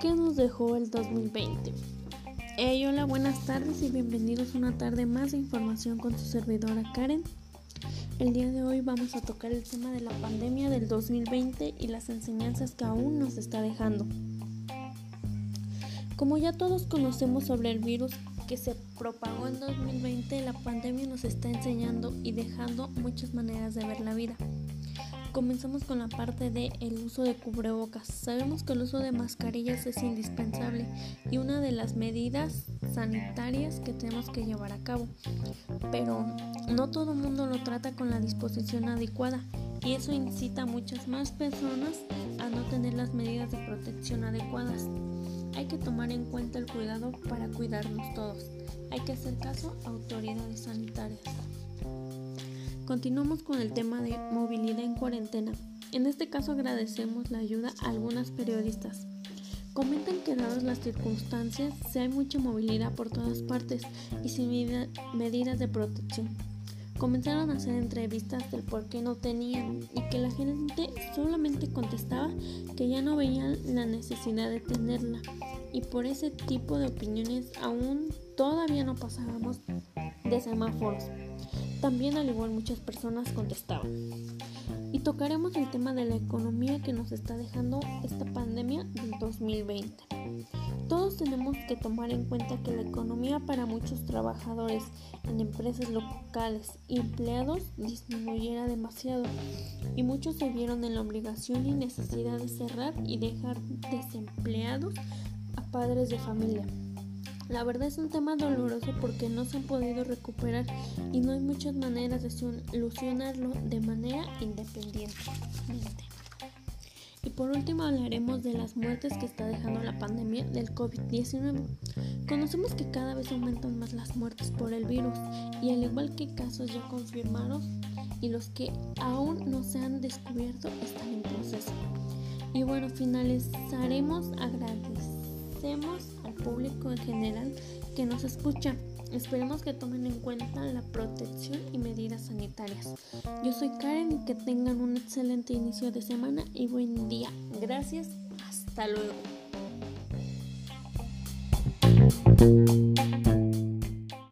dejó el 2020? Hey, hola, buenas tardes y bienvenidos una tarde más de información con su servidora Karen. El día de hoy vamos a tocar el tema de la pandemia del 2020 y las enseñanzas que aún nos está dejando. Como ya todos conocemos sobre el virus que se propagó en 2020, la pandemia nos está enseñando y dejando muchas maneras de ver la vida. Comenzamos con la parte de el uso de cubrebocas. Sabemos que el uso de mascarillas es indispensable y una de las medidas sanitarias que tenemos que llevar a cabo. Pero no todo el mundo lo trata con la disposición adecuada y eso incita a muchas más personas a no tener las medidas de protección adecuadas. Hay que tomar en cuenta el cuidado para cuidarnos todos. Hay que hacer caso a autoridades sanitarias. Continuamos con el tema de movilidad en cuarentena. En este caso agradecemos la ayuda a algunas periodistas. Comentan que dadas las circunstancias, se hay mucha movilidad por todas partes y sin medidas de protección. Comenzaron a hacer entrevistas del por qué no tenían y que la gente solamente contestaba que ya no veían la necesidad de tenerla y por ese tipo de opiniones aún todavía no pasábamos de semáforos. También al igual muchas personas contestaban. Y tocaremos el tema de la economía que nos está dejando esta pandemia del 2020. Todos tenemos que tomar en cuenta que la economía para muchos trabajadores en empresas locales y empleados disminuyera demasiado y muchos se vieron en la obligación y necesidad de cerrar y dejar desempleados a padres de familia. La verdad es un tema doloroso porque no se han podido recuperar y no hay muchas maneras de solucionarlo de manera independiente. Y por último hablaremos de las muertes que está dejando la pandemia del COVID-19. Conocemos que cada vez aumentan más las muertes por el virus y al igual que casos ya confirmados y los que aún no se han descubierto están en proceso. Y bueno, finalizaremos agradecemos público en general que nos escucha. Esperemos que tomen en cuenta la protección y medidas sanitarias. Yo soy Karen y que tengan un excelente inicio de semana y buen día. Gracias, hasta luego.